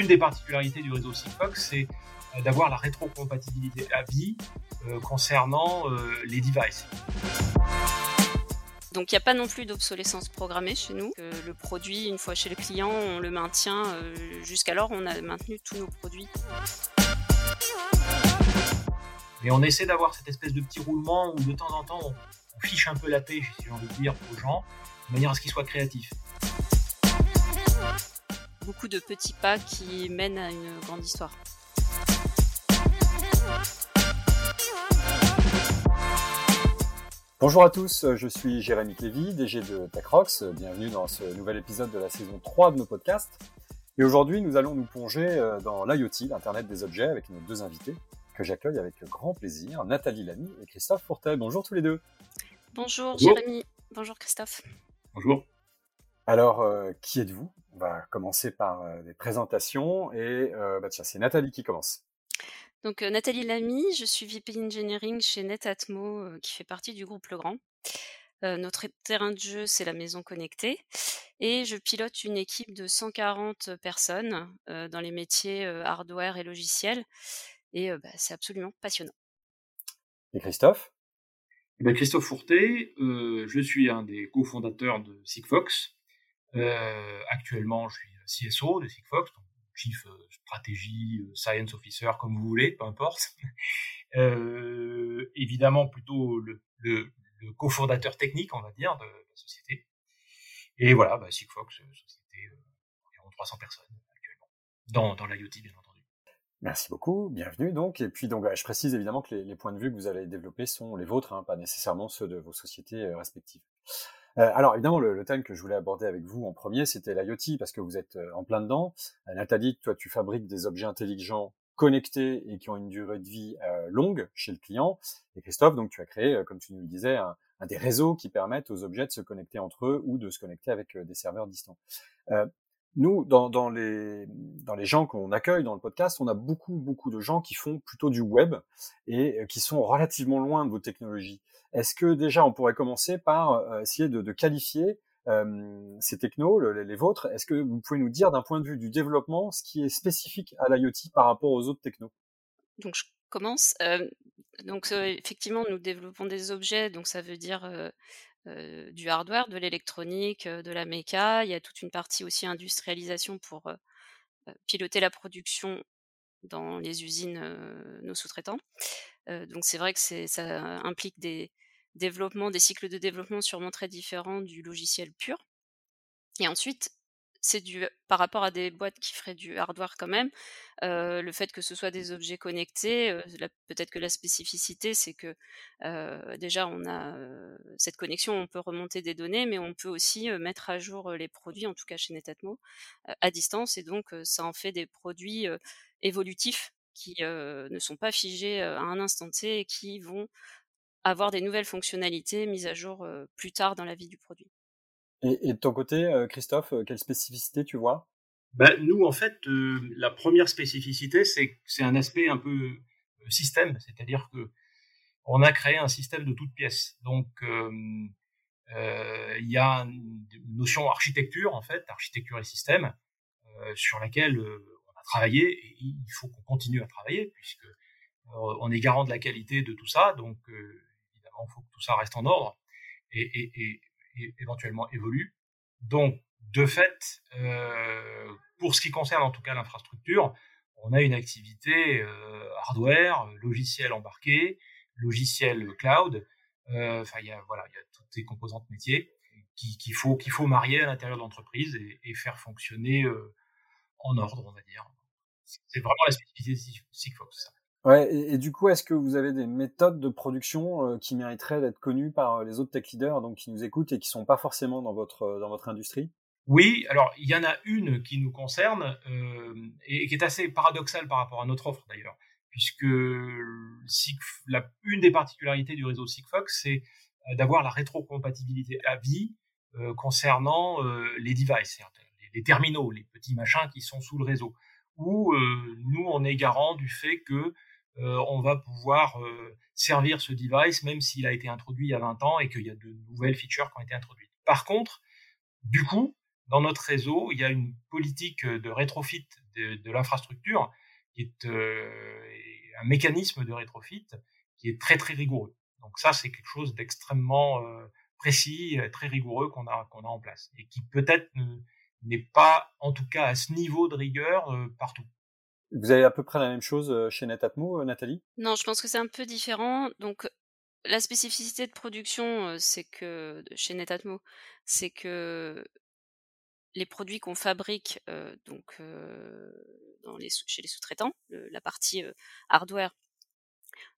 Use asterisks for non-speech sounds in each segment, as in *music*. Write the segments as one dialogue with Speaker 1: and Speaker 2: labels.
Speaker 1: une des particularités du réseau Sigfox, c'est d'avoir la rétrocompatibilité à vie concernant les devices.
Speaker 2: Donc il n'y a pas non plus d'obsolescence programmée chez nous. le produit, une fois chez le client, on le maintient. Jusqu'alors, on a maintenu tous nos produits.
Speaker 1: Mais on essaie d'avoir cette espèce de petit roulement où de temps en temps, on, fiche un peu la paix, si j'ai envie de dire, aux gens, de manière à ce qu'ils soient créatifs.
Speaker 2: Beaucoup de petits pas qui mènent à une grande histoire.
Speaker 3: Bonjour à tous, je suis Jérémy Clévy, DG de TechRox. Bienvenue dans ce nouvel épisode de la saison 3 de nos podcasts. Et aujourd'hui, nous allons nous plonger euh, dans l'IoT, l'Internet des objets, avec nos deux invités que j'accueille avec grand plaisir, Nathalie Lamy et Christophe Fourtel. Bonjour tous les deux.
Speaker 2: Bonjour, Jérémy. Bonjour Christophe.
Speaker 1: Bonjour.
Speaker 3: Alors, euh, qui êtes-vous? Va commencer par euh, des présentations et bah tiens, c'est Nathalie qui commence.
Speaker 2: Donc Nathalie Lamy, je suis VP Engineering chez Netatmo qui fait partie du groupe Legrand. notre terrain de jeu, c'est la maison connectée. Et je pilote une équipe de 140 personnes dans les métiers hardware et logiciels. Et bah, c'est absolument passionnant.
Speaker 3: Et Christophe?
Speaker 1: Eh ben Christophe Fourté, je suis un des cofondateurs de Sigfox. Actuellement, je suis CSO de Sigfox, Chief Stratégie, Science Officer, comme vous voulez, peu importe. *laughs* évidemment, plutôt le, le, le cofondateur technique, on va dire, de, la société. Et voilà, bah, Sigfox, société environ 300 personnes actuellement, dans, dans l'IoT, bien entendu.
Speaker 3: Merci beaucoup, bienvenue donc. Et puis donc, je précise évidemment que les, points de vue que vous allez développer sont les vôtres, hein, pas nécessairement ceux de vos sociétés euh, respectives. Euh, alors évidemment, le, thème que je voulais aborder avec vous en premier, c'était l'IoT, parce que vous êtes euh, en plein dedans. Nathalie, toi, tu fabriques des objets intelligents connectés et qui ont une durée de vie longue chez le client. Et Christophe, donc tu as créé, comme tu nous le disais, un, un, des réseaux qui permettent aux objets de se connecter entre eux ou de se connecter avec des serveurs distants nous, dans, dans, les, dans les gens qu'on accueille dans le podcast, on a beaucoup, beaucoup de gens qui font plutôt du web et euh, qui sont relativement loin de vos technologies. Est-ce que déjà on pourrait commencer par euh, essayer de, qualifier euh, ces technos, les, vôtres? Est-ce que vous pouvez nous dire d'un point de vue du développement ce qui est spécifique à l'IoT par rapport aux autres technos?
Speaker 2: Donc je commence. donc effectivement, nous développons des objets, donc ça veut dire du hardware, de l'électronique, de la méca. Il y a toute une partie aussi industrialisation pour piloter la production dans les usines, nos sous-traitants. donc c'est vrai que ça implique des développements, des cycles de développement sûrement très différents du logiciel pur. Et ensuite, c'est du par rapport à des boîtes qui feraient du hardware quand même, le fait que ce soit des objets connectés, peut-être que la spécificité, c'est que déjà on a cette connexion, on peut remonter des données, mais on peut aussi mettre à jour les produits, en tout cas chez Netatmo, à distance, et donc ça en fait des produits évolutifs qui ne sont pas figés à un instant T et qui vont avoir des nouvelles fonctionnalités mises à jour plus tard dans la vie du produit.
Speaker 3: Et, de ton côté, Christophe, euh, quelle spécificité tu vois?
Speaker 1: Ben, Nous, en fait, euh, la première spécificité, c'est c'est un aspect un peu système, c'est-à-dire que on a créé un système de toutes pièces. Donc, il y a une notion architecture, en fait, architecture et système, sur laquelle on a travaillé et il faut qu'on continue à travailler puisque on est garant de la qualité de tout ça. Donc, il faut que tout ça reste en ordre. Et, éventuellement évolue. Donc, de fait, euh, pour ce qui concerne en tout cas l'infrastructure, on a une activité euh, hardware, logiciel embarqué, logiciel cloud. Euh, enfin, il y a voilà, il y a toutes ces composantes métiers qu'il faut qu'il faut marier à l'intérieur de l'entreprise et, faire fonctionner en ordre, on va dire. C'est vraiment la spécificité de Sigfox. Ça.
Speaker 3: Ouais, et, du coup, est-ce que vous avez des méthodes de production euh, qui mériteraient d'être connues par euh, les autres tech leaders, donc qui nous écoutent et qui sont pas forcément dans votre euh, dans votre industrie?
Speaker 1: Oui, alors il y en a une qui nous concerne et, qui est assez paradoxale par rapport à notre offre d'ailleurs, puisque une des particularités du réseau Sigfox, c'est d'avoir la rétrocompatibilité à vie concernant les devices, les, les terminaux, les petits machins qui sont sous le réseau. Où nous on est garant du fait que on va pouvoir euh, servir ce device même s'il a été introduit il y a 20 ans et qu'il y a de nouvelles features qui ont été introduites. Par contre, du coup, dans notre réseau, il y a une politique de rétrofit de, l'infrastructure, qui est un mécanisme de rétrofit qui est très très rigoureux. Donc ça, c'est quelque chose d'extrêmement précis, très rigoureux qu'on a qu'on a en place et qui peut-être n'est pas, en tout cas à ce niveau de rigueur, partout.
Speaker 3: Vous avez à peu près la même chose chez Netatmo, Nathalie?
Speaker 2: Non, je pense que c'est un peu différent. Donc la spécificité de production, c'est que chez Netatmo, c'est que les produits qu'on fabrique donc chez les sous-traitants, la partie hardware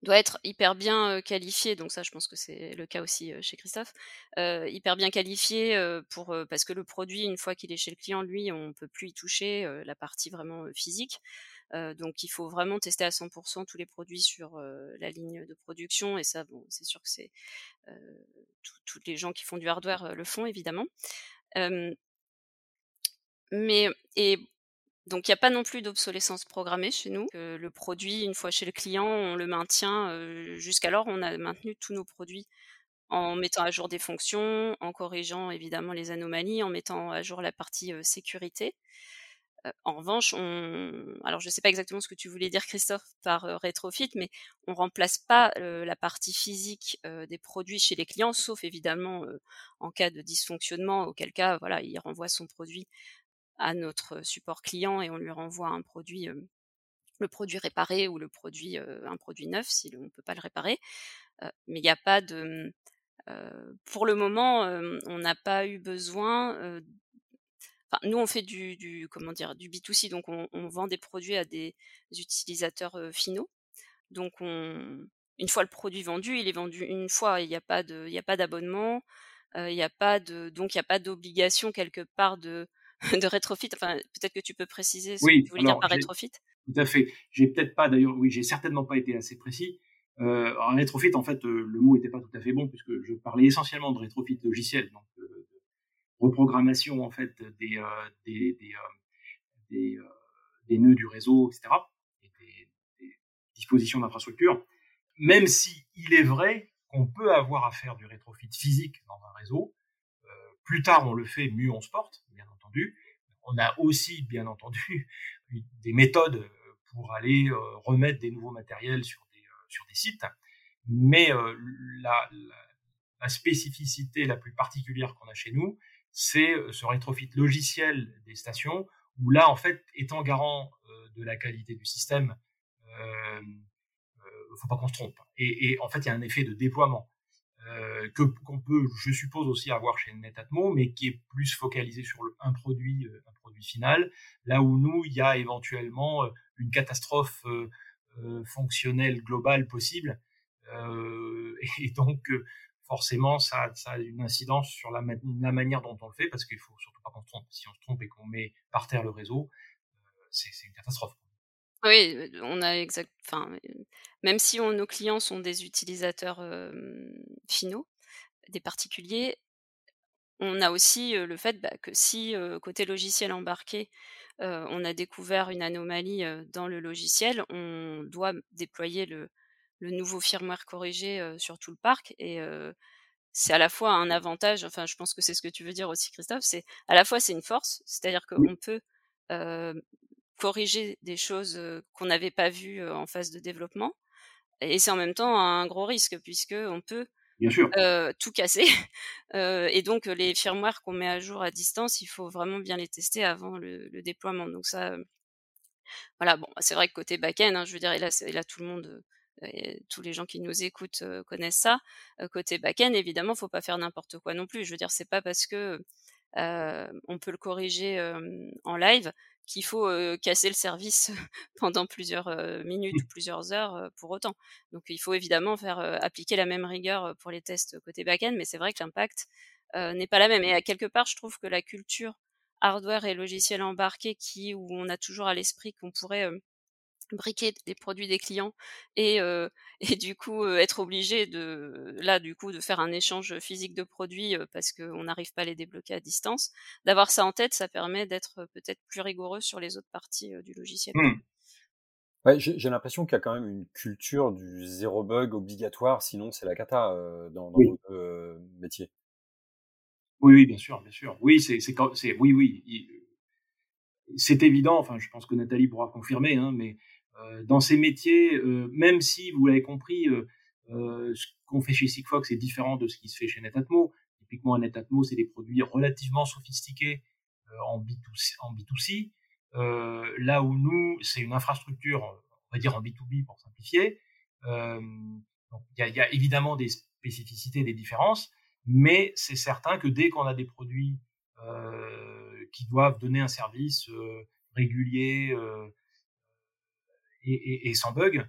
Speaker 2: doit être hyper bien qualifié, donc ça je pense que c'est le cas aussi chez Christophe, hyper bien qualifié pour parce que le produit une fois qu'il est chez le client, lui on peut plus y toucher la partie vraiment physique. Donc il faut vraiment tester à 100% tous les produits sur la ligne de production et ça c'est sûr que c'est tous les gens qui font du hardware le font évidemment. mais donc il n'y a pas non plus d'obsolescence programmée chez nous. le produit, une fois chez le client, on le maintient. Jusqu'alors, on a maintenu tous nos produits en mettant à jour des fonctions, en corrigeant évidemment les anomalies, en mettant à jour la partie sécurité. En revanche, on... alors je ne sais pas exactement ce que tu voulais dire Christophe par rétrofit, mais on remplace pas la partie physique des produits chez les clients, sauf évidemment en cas de dysfonctionnement, auquel cas voilà, il renvoie son produit à notre support client et on lui renvoie un produit, le produit réparé ou le produit, un produit neuf si on ne peut pas le réparer. mais il n'y a pas de, pour le moment, on n'a pas eu besoin. Enfin, nous, on fait du, du, comment dire, du B2C, donc on, vend des produits à des utilisateurs finaux. Donc, on, une fois le produit vendu, il est vendu une fois. Il n'y a pas de, il a pas d'abonnement. il n'y a pas de, donc il n'y a pas d'obligation quelque part de *laughs* de rétrofit. Enfin, peut-être que tu peux préciser ce que tu voulais dire par rétrofit.
Speaker 1: Tout à fait. J'ai peut-être pas, d'ailleurs, oui, j'ai certainement pas été assez précis. Euh, en rétrofit, en fait, euh, le mot n'était pas tout à fait bon puisque je parlais essentiellement de rétrofit logiciel, donc reprogrammation en fait des euh, des des, euh, des, des, nœuds du réseau, etc. Et des, dispositions d'infrastructure. Même si il est vrai qu'on peut avoir à faire du rétrofit physique dans un réseau, plus tard on le fait, mieux on se porte, bien entendu. On a aussi, bien entendu, *laughs* des méthodes euh, pour aller euh, remettre des nouveaux matériels sur des, euh, sur des sites. Mais la, spécificité la plus particulière qu'on a chez nous, c'est ce rétrofit logiciel des stations, où là, en fait, étant garant de la qualité du système, euh, faut pas qu'on se trompe. Et, en fait, il y a un effet de déploiement. Euh, que qu'on peut, je suppose aussi avoir chez Netatmo, mais qui est plus focalisé sur un produit, euh, un produit final. Là où nous, il y a éventuellement euh, une catastrophe fonctionnelle globale possible, *laughs* et donc forcément, ça, a une incidence sur la, manière dont on le fait, parce qu'il faut surtout pas qu'on se trompe. Si on se trompe et qu'on met par terre le réseau, c'est une catastrophe.
Speaker 2: Oui, on a même si nos clients sont des utilisateurs, finaux, des particuliers, on a aussi, le fait, bah, que si, côté logiciel embarqué, on a découvert une anomalie, dans le logiciel, on doit déployer le le nouveau firmware corrigé, sur tout le parc et c'est à la fois un avantage, enfin je pense que c'est ce que tu veux dire aussi Christophe, c'est à la fois c'est une force, c'est-à-dire qu'on peut, corriger des choses qu'on n'avait pas vues en phase de développement. Et c'est en même temps un gros risque puisque on peut tout casser. *laughs* et donc les firmware qu'on met à jour à distance, il faut vraiment bien les tester avant le, déploiement. Donc ça, voilà. Bon, c'est vrai que côté back-end, hein, je veux dire, et là, là tout le monde, tous les gens qui nous écoutent connaissent ça. côté back-end, évidemment, faut pas faire n'importe quoi non plus. Je veux dire, c'est pas parce que on peut le corriger en live qu'il faut casser le service *laughs* pendant plusieurs minutes ou plusieurs heures pour autant. Donc il faut évidemment faire appliquer la même rigueur pour les tests côté back-end, mais c'est vrai que l'impact n'est pas la même. Et à quelque part, je trouve que la culture hardware et logiciel embarqué, qui où on a toujours à l'esprit qu'on pourrait briquer des produits des clients et, *laughs* et du coup être obligé de là du coup de faire un échange physique de produits parce qu'on n'arrive pas à les débloquer à distance. D'avoir ça en tête, ça permet d'être peut-être plus rigoureux sur les autres parties du logiciel.
Speaker 3: Mmh. Ouais, j'ai l'impression qu'il y a quand même une culture du zéro bug obligatoire, sinon c'est la cata dans, dans votre métier.
Speaker 1: Oui, oui, bien sûr, bien sûr. Oui, c'est, c'est, oui, oui c'est évident, enfin je pense que Nathalie pourra confirmer, hein, mais dans ces métiers, même si vous l'avez compris, ce qu'on fait chez Sigfox est différent de ce qui se fait chez Netatmo. Typiquement, Netatmo, c'est des produits relativement sophistiqués en B2C. En B2C. là où nous, c'est une infrastructure, on va dire en B2B pour simplifier. Il y, a évidemment des spécificités, des différences, mais c'est certain que dès qu'on a des produits euh, qui doivent donner un service euh, régulier euh, et, et, et, sans bug,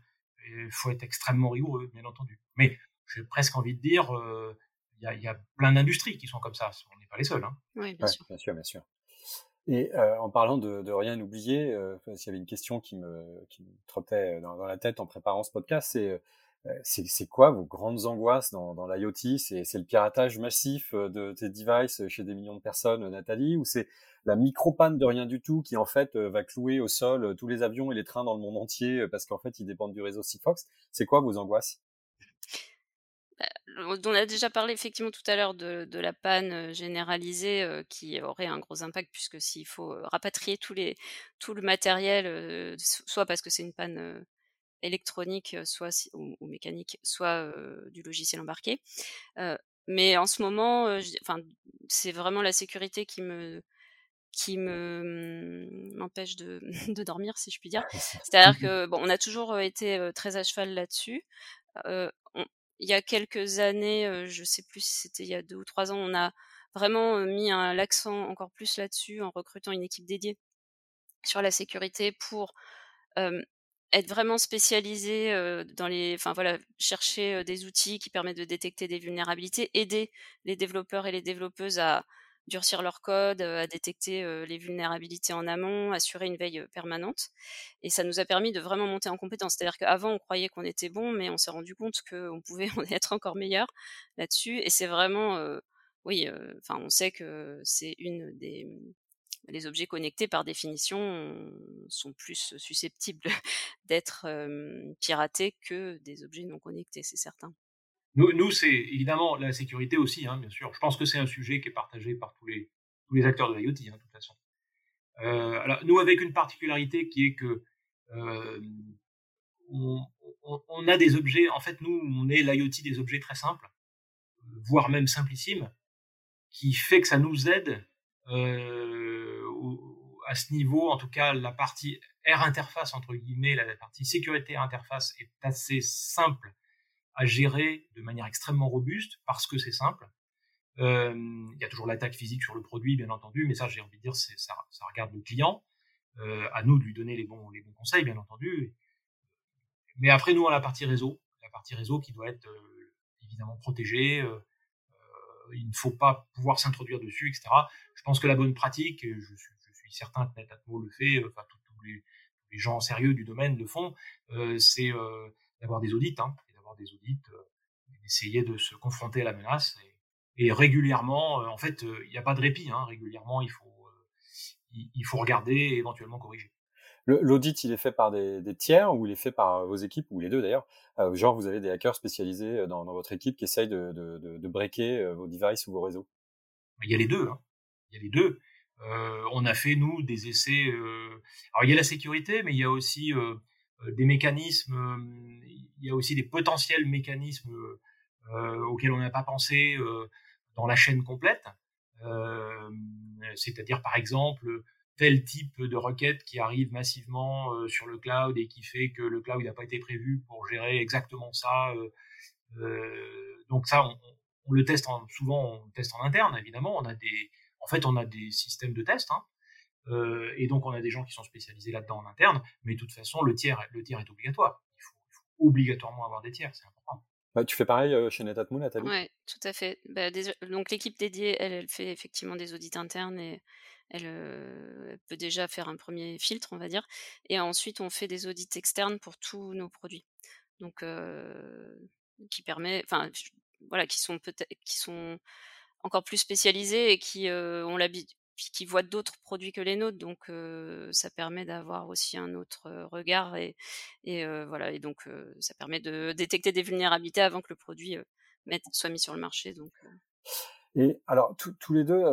Speaker 1: il faut être extrêmement rigoureux, bien entendu. Mais j'ai presque envie de dire, il y a, y, a, plein d'industries qui sont comme ça. On n'est pas les seuls. Hein.
Speaker 2: Oui, bien, sûr.
Speaker 3: bien sûr. Bien sûr, Et euh, en parlant de, de rien oublier, euh, s'il y avait une question qui me, qui me trottait dans, dans, la tête en préparant ce podcast, c'est euh, c'est quoi vos grandes angoisses dans, dans l'IoT? C'est le piratage massif euh, de tes devices chez des millions de personnes, Nathalie, ou c'est la micro-panne de rien du tout qui en fait euh, va clouer au sol tous les avions et les trains dans le monde entier parce qu'en fait ils dépendent du réseau Sigfox C'est quoi vos angoisses?
Speaker 2: On a déjà parlé effectivement tout à l'heure de, la panne généralisée qui aurait un gros impact puisque s'il faut rapatrier tout le matériel, soit parce que c'est une panne électronique, soit ou, mécanique, soit du logiciel embarqué. mais en ce moment, enfin, c'est vraiment la sécurité qui me qui me mmh, m'empêche de, *laughs* de, dormir, si je puis dire. *laughs* C'est-à-dire que bon, on a toujours été très à cheval là-dessus. il y a quelques années, je sais plus si c'était il y a deux ou trois ans, on a vraiment mis l'accent encore plus là-dessus en recrutant une équipe dédiée sur la sécurité pour être vraiment spécialisé dans les, enfin voilà, chercher des outils qui permettent de détecter des vulnérabilités, aider les développeurs et les développeuses à durcir leur code, à détecter les vulnérabilités en amont, assurer une veille permanente. Et ça nous a permis de vraiment monter en compétence. C'est-à-dire qu'avant, on croyait qu'on était bon, mais on s'est rendu compte qu'on pouvait *laughs* en être encore meilleur là-dessus. Et c'est vraiment, oui, enfin, on sait que c'est une des les objets connectés, par définition, sont plus susceptibles *laughs* d'être piratés que des objets non connectés, c'est certain.
Speaker 1: Nous, nous c'est évidemment la sécurité aussi, hein, bien sûr. Je pense que c'est un sujet qui est partagé par tous les, tous les acteurs de l'IoT, hein, de toute façon. Euh, alors, nous, avec une particularité qui est que euh, on, on, on, a des objets, en fait, nous, on est l'IoT des objets très simples, voire même simplissimes, qui fait que ça nous aide euh, à ce niveau, en tout cas, la partie R interface, entre guillemets, la partie sécurité interface est assez simple à gérer de manière extrêmement robuste parce que c'est simple. Euh, il y a toujours l'attaque physique sur le produit, bien entendu, mais ça, j'ai envie de dire, ça, regarde le client. Euh, à nous de lui donner les bons, les bons conseils, bien entendu. Mais après, nous, on a la partie réseau, la partie réseau qui doit être euh, évidemment protégée. Il ne faut pas pouvoir s'introduire dessus, etc. Je pense que la bonne pratique, je suis certains que Netatmo le fait, enfin tous les, les, gens sérieux du domaine le font, c'est d'avoir des audits, hein, des audits, d'essayer de se confronter à la menace. Et, et régulièrement, en fait, il n'y a pas de répit. Hein, régulièrement, il faut, il, faut regarder et éventuellement corriger.
Speaker 3: L'audit, il est fait par des, des, tiers ou il est fait par vos équipes, ou les deux d'ailleurs? Euh, Genre, vous avez des hackers spécialisés dans, dans votre équipe qui essayent de, de, de, de breaker vos devices ou vos réseaux?
Speaker 1: Il y a les deux. Hein. Il y a les deux. Euh, on a fait nous des essais. Euh, alors il y a la sécurité, mais il y a aussi euh, des mécanismes. il y a aussi des potentiels mécanismes auxquels on n'a pas pensé dans la chaîne complète. C'est-à-dire par exemple tel type de requête qui arrive massivement sur le cloud et qui fait que le cloud n'a pas été prévu pour gérer exactement ça. donc ça, on, le teste en, souvent, on teste en interne, évidemment. On a des, en fait, on a des systèmes de tests, hein, euh, et donc on a des gens qui sont spécialisés là-dedans en interne, mais de toute façon, le tiers, le tiers est obligatoire. Il faut, obligatoirement avoir des tiers, c'est important.
Speaker 3: Bah, tu fais pareil euh, chez Netatmo, Nathalie?
Speaker 2: Oui, tout à fait. Bah, donc l'équipe dédiée, elle, elle fait effectivement des audits internes et elle, euh, elle, peut déjà faire un premier filtre, on va dire. Et ensuite, on fait des audits externes pour tous nos produits. Donc, euh, qui permet, enfin, voilà, qui sont peut-être, qui sont encore plus spécialisés et qui euh, ont l'habitude qui voient d'autres produits que les nôtres, donc ça permet d'avoir aussi un autre regard et, voilà et donc ça permet de détecter des vulnérabilités avant que le produit soit mis sur le marché.
Speaker 3: Et alors, tous les deux,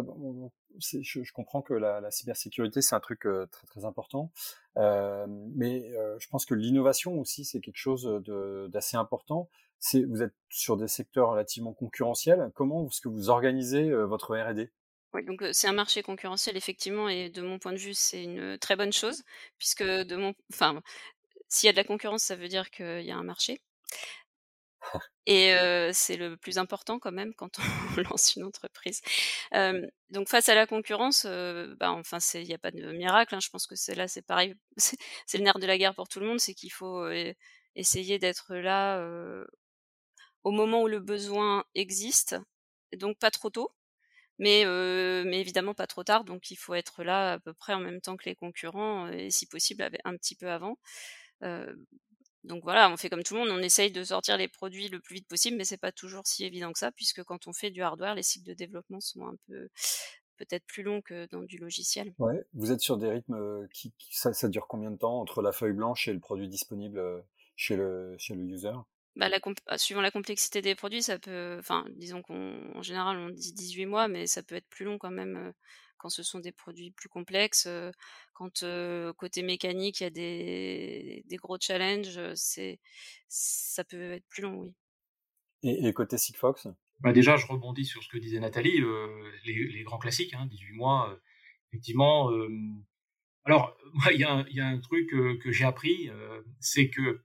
Speaker 3: je, comprends que la, la cybersécurité, c'est un truc très très important, mais je pense que l'innovation aussi, c'est quelque chose d'assez important. Vous êtes sur des secteurs relativement concurrentiels. Comment est-ce que vous organisez votre R&D?
Speaker 2: Oui, donc c'est un marché concurrentiel effectivement, et de mon point de vue, c'est une très bonne chose, puisque de mon, enfin, s'il y a de la concurrence, ça veut dire qu'il y a un marché. Et *laughs* c'est le plus important quand même quand on *laughs* lance une entreprise. donc face à la concurrence, bah, enfin il n'y a pas de miracle. Hein. je pense que c'est là, c'est pareil, *laughs* c'est le nerf de la guerre pour tout le monde, c'est qu'il faut essayer d'être là au moment où le besoin existe, donc pas trop tôt, mais, mais évidemment pas trop tard. Donc il faut être là à peu près en même temps que les concurrents et si possible un petit peu avant. Donc voilà, on fait comme tout le monde, on essaye de sortir les produits le plus vite possible, mais c'est pas toujours si évident que ça, puisque quand on fait du hardware, les cycles de développement sont un peu peut-être plus longs que dans du logiciel.
Speaker 3: Ouais, vous êtes sur des rythmes qui, ça, dure combien de temps entre la feuille blanche et le produit disponible chez le chez le user?
Speaker 2: Bah, la ah, suivant la complexité des produits, ça peut, enfin, disons qu'en général on dit 18 mois, mais ça peut être plus long quand même euh, quand ce sont des produits plus complexes, quand côté mécanique il y a des, des gros challenges, c'est ça peut être plus long, oui.
Speaker 3: Et, côté Sigfox
Speaker 1: bah Déjà, je rebondis sur ce que disait Nathalie, les, les, grands classiques, hein, 18 mois, effectivement. alors, *laughs* il y, y, a un truc que j'ai appris, c'est que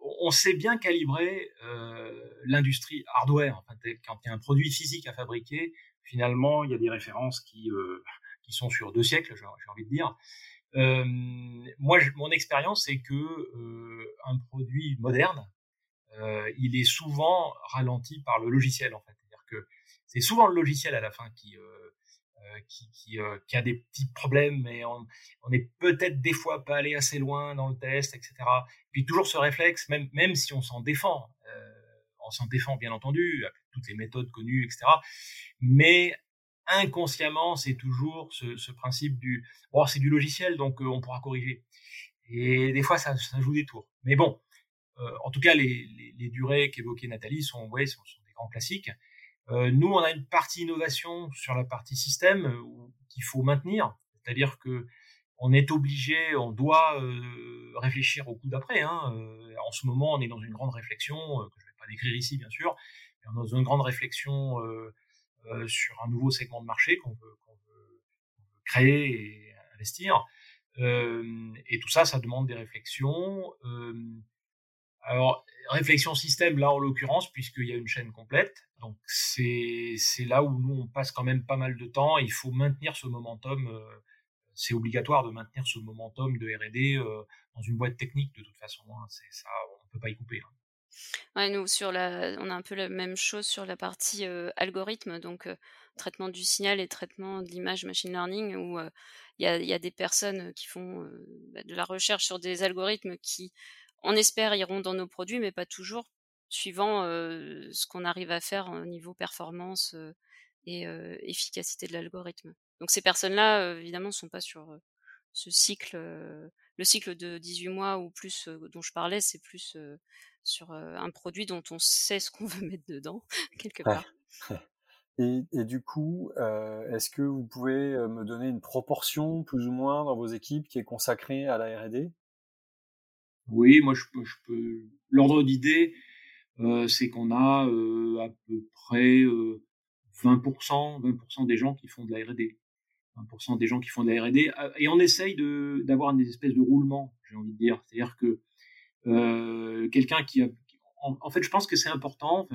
Speaker 1: on sait bien calibrer l'industrie hardware. Enfin, quand il y a un produit physique à fabriquer, finalement, il y a des références qui, euh, *laughs* sont sur deux siècles, j'ai envie de dire. Euh, moi, mon expérience, c'est que euh, un produit moderne, il est souvent ralenti par le logiciel, en fait. C'est-à-dire que c'est souvent le logiciel à la fin qui qui, qui, qui, a des petits problèmes, mais on, on est peut-être des fois pas allé assez loin dans le test, etc. Puis toujours ce réflexe, même, même si on s'en défend, on s'en défend bien entendu, toutes les méthodes connues, etc. Mais inconsciemment, c'est toujours ce, principe du bon, c'est du logiciel, donc euh, on pourra corriger. Et des fois, ça, joue des tours. Mais bon, euh, en tout cas, les, durées qu'évoquait Nathalie sont, ouais, sont, des grands classiques. Euh, nous, on a une partie innovation sur la partie système qu'il faut maintenir, c'est-à-dire que on est obligé, on doit réfléchir au coup d'après. Hein. en ce moment, on est dans une grande réflexion que je vais pas décrire ici, bien sûr, on est dans une grande réflexion euh, sur un nouveau segment de marché qu'on veut, créer et investir. Euh, et tout ça, ça demande des réflexions. Euh, alors, réflexion système, là en l'occurrence, puisqu'il y a une chaîne complète. Donc, c'est là où nous, on passe quand même pas mal de temps. Il faut maintenir ce momentum. c'est obligatoire de maintenir ce momentum de R&D dans une boîte technique, de toute façon. Hein. c'est ça, on ne peut pas y couper. Hein.
Speaker 2: Ouais, nous, sur la, on a un peu la même chose sur la partie algorithme, donc traitement du signal et traitement de l'image machine learning, où il y, a, des personnes qui font bah, de la recherche sur des algorithmes qui, on espère, iront dans nos produits, mais pas toujours, suivant ce qu'on arrive à faire au niveau performance et efficacité de l'algorithme. Donc ces personnes-là, évidemment, ne sont pas sur ce cycle. le cycle de 18 mois ou plus dont je parlais, c'est plus sur un produit dont on sait ce qu'on *laughs* veut mettre dedans, quelque part. *laughs*
Speaker 3: Et, du coup, est-ce que vous pouvez me donner une proportion, plus ou moins, dans vos équipes qui est consacrée à la R&D
Speaker 1: Oui, moi je peux. L'ordre d'idée, c'est qu'on a à peu près 20%, 20% des gens qui font de la R&D. 20% des gens qui font de la R&D. Et on essaye d'avoir une espèce de roulement, j'ai envie de dire. C'est-à-dire que euh, quelqu'un qui a, en, fait, je pense que c'est important.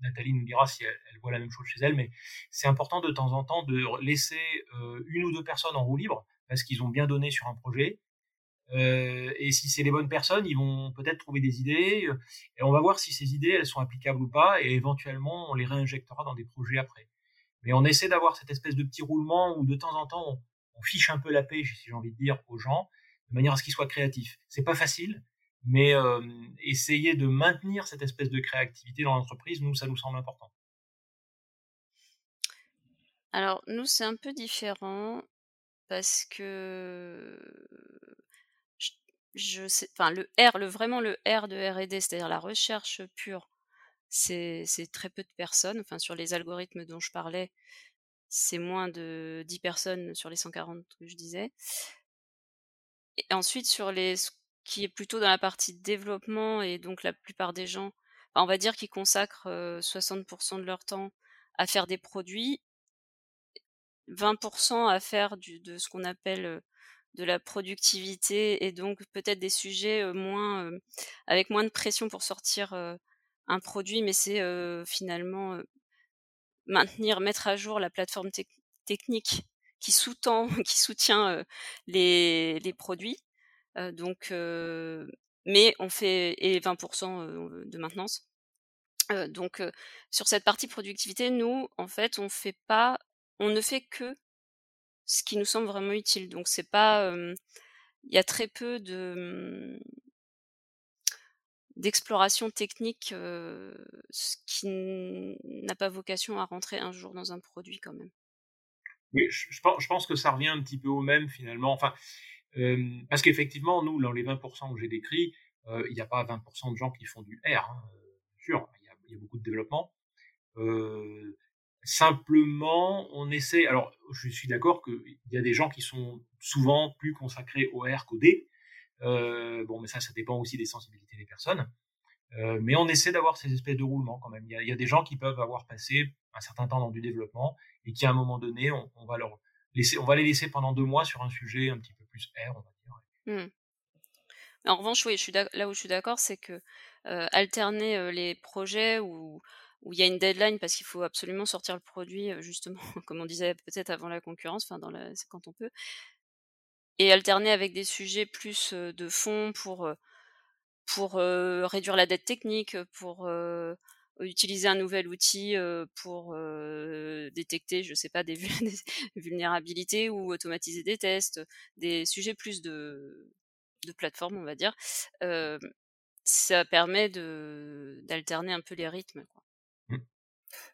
Speaker 1: Nathalie nous dira si elle, voit la même chose chez elle, mais c'est important de temps en temps de laisser euh, une ou deux personnes en roue libre parce qu'ils ont bien donné sur un projet. Euh, et si c'est les bonnes personnes, ils vont peut-être trouver des idées et on va voir si ces idées elles sont applicables ou pas et éventuellement on les réinjectera dans des projets après. Mais on essaie d'avoir cette espèce de petit roulement où de temps en temps on, on fiche un peu la paix, si j'ai envie de dire, aux gens de manière à ce qu'ils soient créatifs. C'est pas facile, mais euh, essayer de maintenir cette espèce de créativité dans l'entreprise, nous, ça nous semble important.
Speaker 2: Alors, nous, c'est un peu différent parce que je, sais, enfin, le R, le, vraiment le R de R&D, c'est-à-dire la recherche pure, c'est très peu de personnes. Enfin, sur les algorithmes dont je parlais, c'est moins de 10 personnes sur les 140 que je disais. Et ensuite, sur les, ce qui est plutôt dans la partie développement, et donc la plupart des gens, on va dire qu'ils consacrent 60% de leur temps à faire des produits, 20% à faire de ce qu'on appelle de la productivité et donc peut-être des sujets moins avec moins de pression pour sortir un produit, mais c'est finalement maintenir, mettre à jour la plateforme technique qui sous-tend, *laughs* qui soutient les, produits. donc, mais on fait et 20% de maintenance. donc, sur cette partie productivité, nous, en fait, on fait pas, on ne fait que ce qui nous semble vraiment utile. Donc, c'est pas, il y a très peu de d'exploration technique, qui n'a pas vocation à rentrer un jour dans un produit quand même.
Speaker 1: Oui, je, pense, que ça revient un petit peu au même finalement. Enfin, parce qu'effectivement, nous, dans les 20% que j'ai décrits, il n'y a pas 20% de gens qui font du R, hein, sûr, il y, a, beaucoup de développement. Simplement, on essaie. Alors, je suis d'accord qu'il y a des gens qui sont souvent plus consacrés au R qu'au D. Euh, bon, mais ça, ça dépend aussi des sensibilités des personnes. Euh, mais on essaie d'avoir ces espèces de roulements quand même. Il y, a, des gens qui peuvent avoir passé un certain temps dans du développement et qui à un moment donné, on, va leur laisser, on va les laisser pendant deux mois sur un sujet un petit peu plus R, on va dire.
Speaker 2: Mmh. En revanche, oui, là où je suis d'accord, c'est que euh, alterner les projets où, où il y a une deadline parce qu'il faut absolument sortir le produit, justement, *laughs* comme on disait peut-être avant la concurrence, enfin quand on peut, et alterner avec des sujets plus de fond pour pour réduire la dette technique, pour utiliser un nouvel outil pour détecter, je sais pas, *laughs* des, vulnérabilités ou automatiser des tests, des sujets plus de, de plateforme, on va dire. ça permet de d'alterner un peu les rythmes.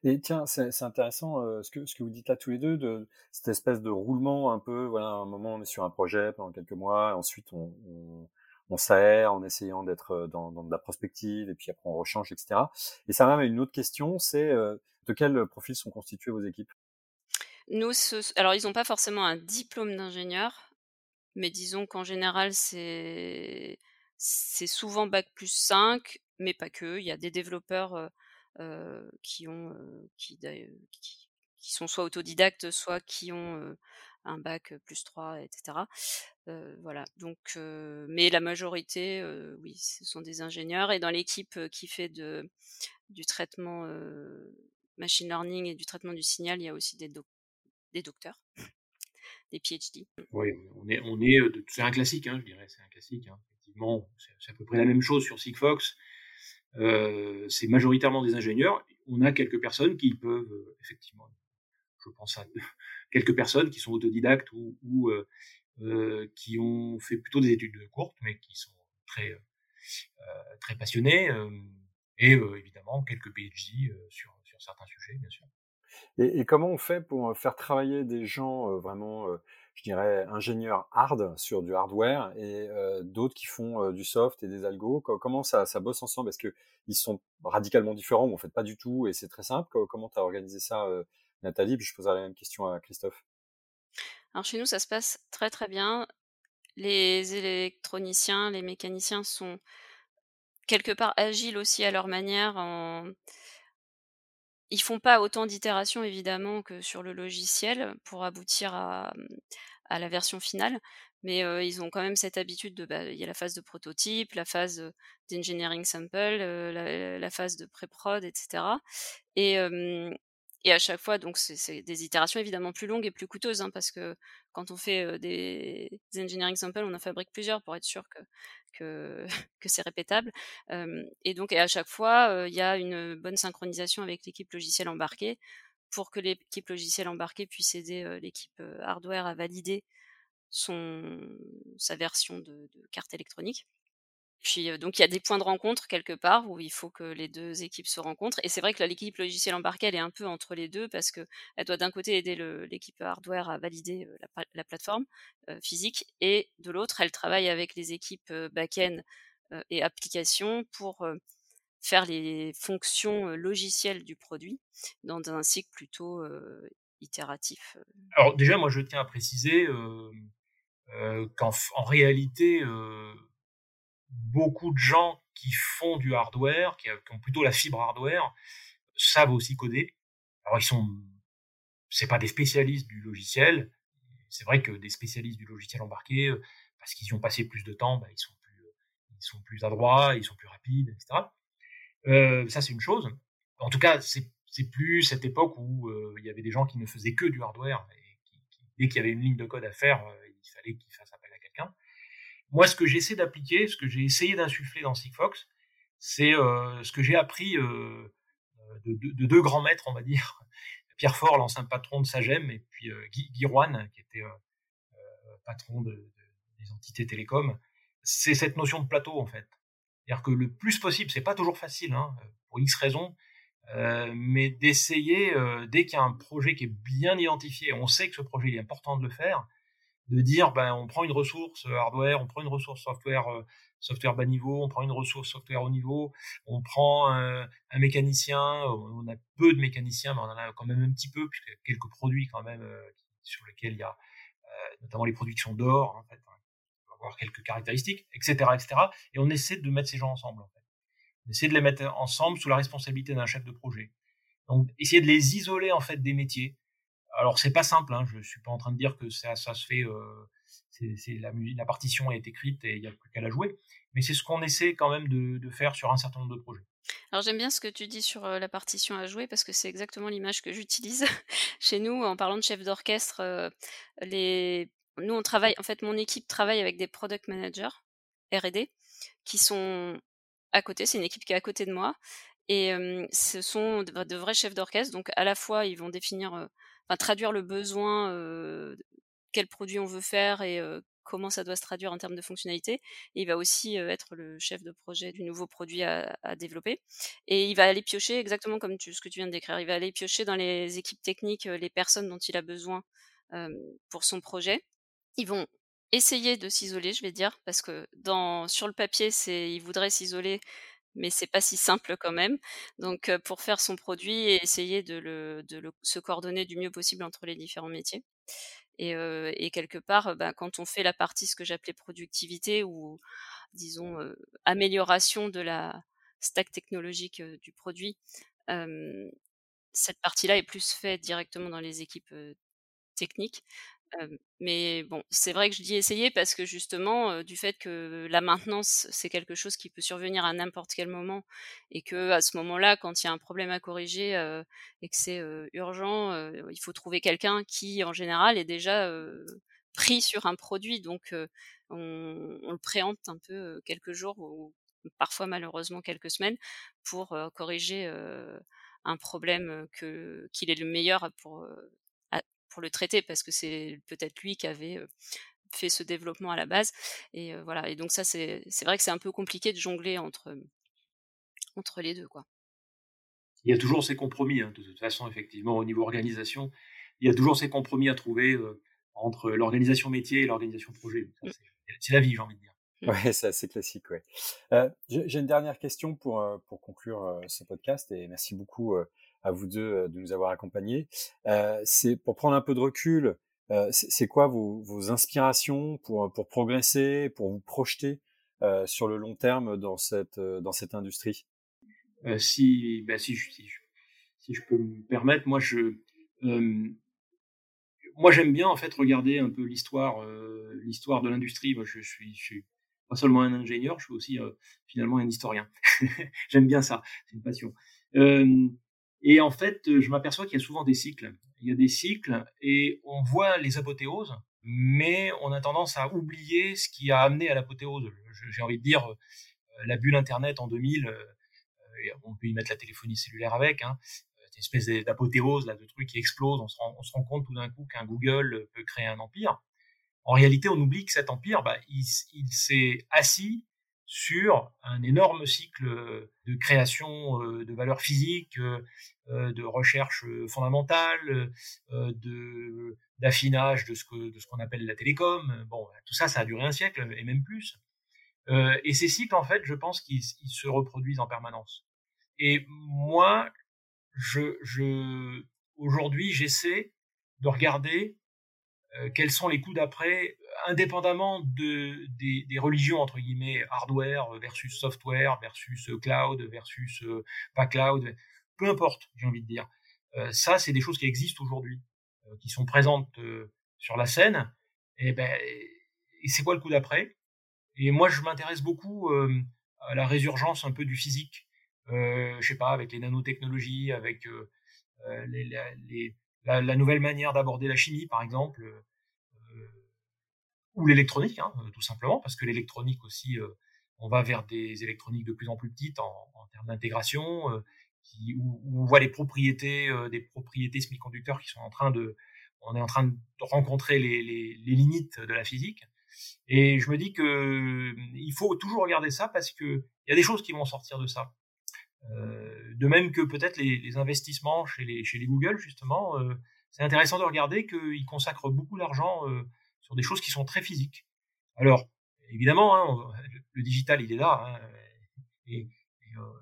Speaker 3: Et tiens, c'est intéressant euh, ce, que, vous dites là tous les deux, de cette espèce de roulement un peu, voilà, un moment on est sur un projet pendant quelques mois, ensuite on, s'aère en essayant d'être euh, dans, de la prospective, et puis après on rechange, etc. Et ça m'amène à une autre question, c'est euh, de quel profil sont constituées vos équipes?
Speaker 2: Nous, alors ils n'ont pas forcément un diplôme d'ingénieur, mais disons qu'en général c'est souvent bac plus 5, mais pas que. Il y a des développeurs qui ont qui, qui, sont soit autodidactes, soit qui ont un bac plus 3, etc. voilà. Donc, mais la majorité, oui, ce sont des ingénieurs. Et dans l'équipe qui fait de, du traitement machine learning et du traitement du signal, il y a aussi des, docteurs, des PhD.
Speaker 1: Oui, on est, c'est un classique, hein, je dirais, c'est un classique. Hein. Effectivement, c'est à peu près la même chose sur Sigfox. Euh, c'est majoritairement des ingénieurs. On a quelques personnes qui peuvent, euh, effectivement, je pense à *laughs* quelques personnes qui sont autodidactes ou, ou euh, euh qui ont fait plutôt des études courtes, mais qui sont très, très passionnés. et évidemment, quelques PhD sur, sur certains sujets, bien sûr.
Speaker 3: Et, et, comment on fait pour faire travailler des gens vraiment je dirais, ingénieurs hard sur du hardware et euh, d'autres qui font euh, du soft et des algos. Comment ça, ça bosse ensemble? Est-ce qu'ils sont radicalement différents ou en fait pas du tout et c'est très simple? Comment tu as organisé ça, euh, Nathalie? Puis je poserai la même question à Christophe.
Speaker 2: Alors chez nous, ça se passe très très bien. Les électroniciens, les mécaniciens sont quelque part agiles aussi à leur manière. Ils font pas autant d'itérations évidemment que sur le logiciel pour aboutir à, à la version finale, mais ils ont quand même cette habitude de, bah, il y a la phase de prototype, la phase d'engineering sample, la, phase de pré-prod, etc. Et, et à chaque fois, donc c'est des itérations évidemment plus longues et plus coûteuses, hein, parce que quand on fait des, engineering samples, on en fabrique plusieurs pour être sûr que que, *laughs* que c'est répétable. et donc, et à chaque fois, il y a une bonne synchronisation avec l'équipe logicielle embarquée pour que l'équipe logicielle embarquée puisse aider l'équipe hardware à valider son, sa version de, carte électronique. Puis donc il y a des points de rencontre quelque part où il faut que les deux équipes se rencontrent. Et c'est vrai que l'équipe logicielle embarquée elle est un peu entre les deux parce que elle doit d'un côté aider l'équipe hardware à valider la, plateforme physique et de l'autre elle travaille avec les équipes back-end et applications pour faire les fonctions logicielles du produit dans un cycle plutôt itératif.
Speaker 1: Alors déjà, moi, je tiens à préciser qu'en en réalité, beaucoup de gens qui font du hardware, qui, ont plutôt la fibre hardware, savent aussi coder. Alors ils sont, c'est pas des spécialistes du logiciel. C'est vrai que des spécialistes du logiciel embarqué, parce qu'ils y ont passé plus de temps, bah, ils sont plus, ils sont plus adroits, ils sont plus rapides, etc. Euh, ça, c'est une chose. En tout cas, c'est plus cette époque où euh, il y avait des gens qui ne faisaient que du hardware et qui, dès qu'il y avait une ligne de code à faire, euh, il fallait qu'ils fassent. Moi, ce que j'essaie d'appliquer, ce que j'ai essayé d'insuffler dans Sigfox, c'est ce que j'ai appris de, de, de, deux grands maîtres, on va dire. *laughs* Pierre Fort, l'ancien patron de Sagem, et puis Guy, Guy Rouen, qui était patron de, des entités télécom. C'est cette notion de plateau, en fait. C'est-à-dire que le plus possible, c'est pas toujours facile, hein, pour X raisons, euh, mais d'essayer, euh, dès qu'il y a un projet qui est bien identifié, on sait que ce projet est important de le faire, de dire, ben, on prend une ressource hardware, on prend une ressource software, euh, software bas niveau, on prend une ressource software haut niveau, on prend un mécanicien, on a peu de mécaniciens, mais on en a quand même un petit peu, puisqu'il y a quelques produits quand même sur lesquels il y a, notamment les produits qui sont d'or, en fait, avoir quelques caractéristiques, etc., etc. Et on essaie de mettre ces gens ensemble. En fait. On essaie de les mettre ensemble sous la responsabilité d'un chef de projet. Donc, essayer de les isoler en fait des métiers. Alors, c'est pas simple. Hein, je suis pas en train de dire que ça, se fait. Euh, c'est la, partition est écrite et il y a plus qu'à la jouer. Mais c'est ce qu'on essaie quand même de, faire sur un certain nombre de projets.
Speaker 2: Alors j'aime bien ce que tu dis sur la partition à jouer parce que c'est exactement l'image que j'utilise *laughs* chez nous en parlant de chef d'orchestre. les nous, on travaille, en fait, mon équipe travaille avec des product managers R&D qui sont à côté. C'est une équipe qui est à côté de moi. Et ce sont de, vrais chefs d'orchestre. Donc, à la fois, ils vont définir, traduire le besoin, quel produit on veut faire et comment ça doit se traduire en termes de fonctionnalité. Il va aussi être le chef de projet du nouveau produit à, développer. Et il va aller piocher exactement comme ce que tu viens de décrire. Il va aller piocher dans les équipes techniques les personnes dont il a besoin pour son projet ils vont essayer de s'isoler, je vais dire, parce que sur le papier, c'est, ils voudraient s'isoler, mais c'est pas si simple quand même. Donc, pour faire son produit et essayer de, se coordonner du mieux possible entre les différents métiers. Et, quelque part, ben, quand on fait la partie, ce que j'appelais productivité ou, disons, amélioration de la stack technologique du produit, cette partie-là est plus faite directement dans les équipes techniques mais bon, c'est vrai que je dis essayer parce que justement, du fait que la maintenance, c'est quelque chose qui peut survenir à n'importe quel moment et que à ce moment-là, quand il y a un problème à corriger et que c'est urgent, il faut trouver quelqu'un qui, en général, est déjà pris sur un produit. Donc, on, le préempte un peu quelques jours ou parfois malheureusement quelques semaines pour corriger un problème que qu'il est le meilleur pour pour le traiter parce que c'est peut-être lui qui avait fait ce développement à la base. Et voilà. Et donc ça, c'est vrai que c'est un peu compliqué de jongler entre, entre les deux, quoi.
Speaker 1: Il y a toujours ces compromis, hein, de toute façon, effectivement, au niveau organisation, il y a toujours ces compromis à trouver entre l'organisation métier et l'organisation projet. Mmh. C'est la vie, j'ai envie de dire.
Speaker 3: Mmh. Ouais, c'est assez classique, ouais. Euh, j'ai une dernière question pour, pour conclure ce podcast et merci beaucoup à vous deux euh, de nous avoir accompagnés. Euh, c'est pour prendre un peu de recul. Euh, c'est quoi vos, vos, inspirations pour, pour progresser, pour vous projeter euh, sur le long terme dans cette, euh, dans cette industrie?
Speaker 1: Euh, si, ben si, si, si, je peux me permettre, moi je, moi j'aime bien en fait regarder un peu l'histoire, l'histoire de l'industrie. Moi je suis, je suis pas seulement un ingénieur, je suis aussi finalement un historien. *laughs* j'aime bien ça, c'est une passion. Euh, et en fait, euh, je m'aperçois qu'il y a souvent des cycles. Il y a des cycles et on voit les apothéoses, mais on a tendance à oublier ce qui a amené à l'apothéose. J'ai envie de dire, euh, la bulle Internet en 2000, euh, on peut y mettre la téléphonie cellulaire avec, hein, cette espèce d'apothéose, là, de trucs qui explosent. On se rend, compte tout d'un coup qu'un Google peut créer un empire. En réalité, on oublie que cet empire, bah, il s'est assis sur un énorme cycle de création euh, de valeurs physiques, euh, euh, de recherche fondamentale, de d'affinage de ce que de ce qu'on appelle la télécom. Bon, tout ça, ça a duré un siècle et même plus. et ces cycles, en fait, je pense qu'ils se reproduisent en permanence. Et moi, je, aujourd'hui, j'essaie de regarder euh, quels sont les coups d'après, indépendamment de, des, religions, entre guillemets, hardware versus software, versus cloud, versus pas cloud, peu importe, j'ai envie de dire. ça, c'est des choses qui existent aujourd'hui, qui sont présentes sur la scène. Et ben, c'est quoi le coup d'après? Et moi, je m'intéresse beaucoup à la résurgence un peu du physique. Euh, je sais pas, avec les nanotechnologies, avec la, nouvelle manière d'aborder la chimie, par exemple, euh, l'électronique, hein, tout simplement, parce que l'électronique aussi, euh, on va vers des électroniques de plus en plus petites en, termes d'intégration, euh, où, on voit les propriétés, des propriétés semi-conducteurs qui sont en train de, on est en train de rencontrer les, limites de la physique. Et je me dis que il faut toujours regarder ça parce que il y a des choses qui vont sortir de ça. Euh, de même que peut-être les, investissements chez les, chez les Google, justement, euh, c'est intéressant de regarder qu'ils consacrent beaucoup d'argent euh, des choses qui sont très physiques. Alors, évidemment, hein, le, digital, il est là, hein, et,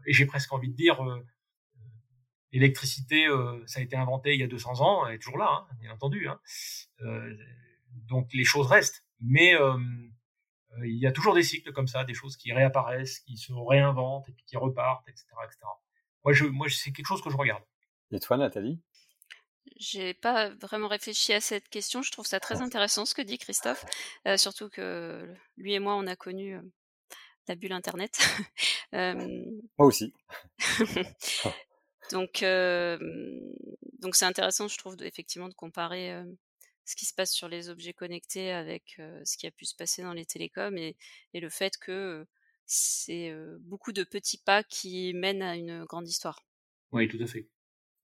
Speaker 1: et, j'ai presque envie de dire, l'électricité, ça a été inventé il y a 200 ans, elle est toujours là, hein, bien entendu. Donc les choses restent, mais euh, il y a toujours des cycles comme ça, des choses qui réapparaissent, qui se réinventent et puis qui repartent, etc., etc. Moi, je, moi, c'est quelque chose que je regarde.
Speaker 3: Et toi, Nathalie?
Speaker 2: J'ai pas vraiment réfléchi à cette question. Je trouve ça très intéressant ce que dit Christophe, euh, surtout que lui et moi on a connu euh, la bulle Internet. *laughs*
Speaker 3: euh... Moi aussi. *laughs*
Speaker 2: donc donc c'est intéressant, je trouve, effectivement de comparer ce qui se passe sur les objets connectés avec ce qui a pu se passer dans les télécoms et, et le fait que c'est beaucoup de petits pas qui mènent à une grande histoire.
Speaker 1: Oui, tout à fait.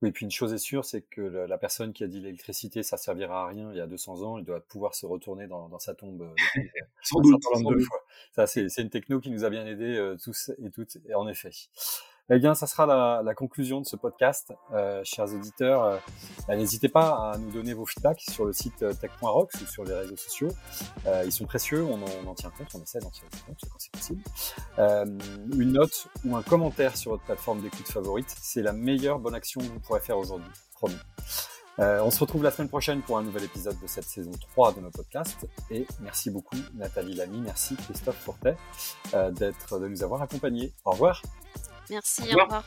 Speaker 3: Oui, puis une chose est sûre, c'est que la personne qui a dit l'électricité, ça servira à rien il y a 200 ans, il doit pouvoir se retourner dans, dans sa tombe *laughs*
Speaker 1: sans doute, deux
Speaker 3: fois. Ça, c'est une techno qui nous a bien aidés tous et toutes, et en effet. Eh bien, ça sera la, conclusion de ce podcast, euh, chers auditeurs. Euh, bah, n'hésitez pas à nous donner vos feedbacks sur le site euh, tech.rocks ou sur les réseaux sociaux. Ils sont précieux, on en, tient compte, on essaie d'en tirer compte quand c'est possible. Une note ou un commentaire sur votre plateforme d'écoute favorite, c'est la meilleure bonne action que vous pourrez faire aujourd'hui, promis. On se retrouve la semaine prochaine pour un nouvel épisode de cette saison 3 de nos podcasts. Et merci beaucoup Nathalie Lamy, merci Christophe Fortet de nous avoir accompagnés. Au revoir.
Speaker 2: Merci, au revoir. Au revoir.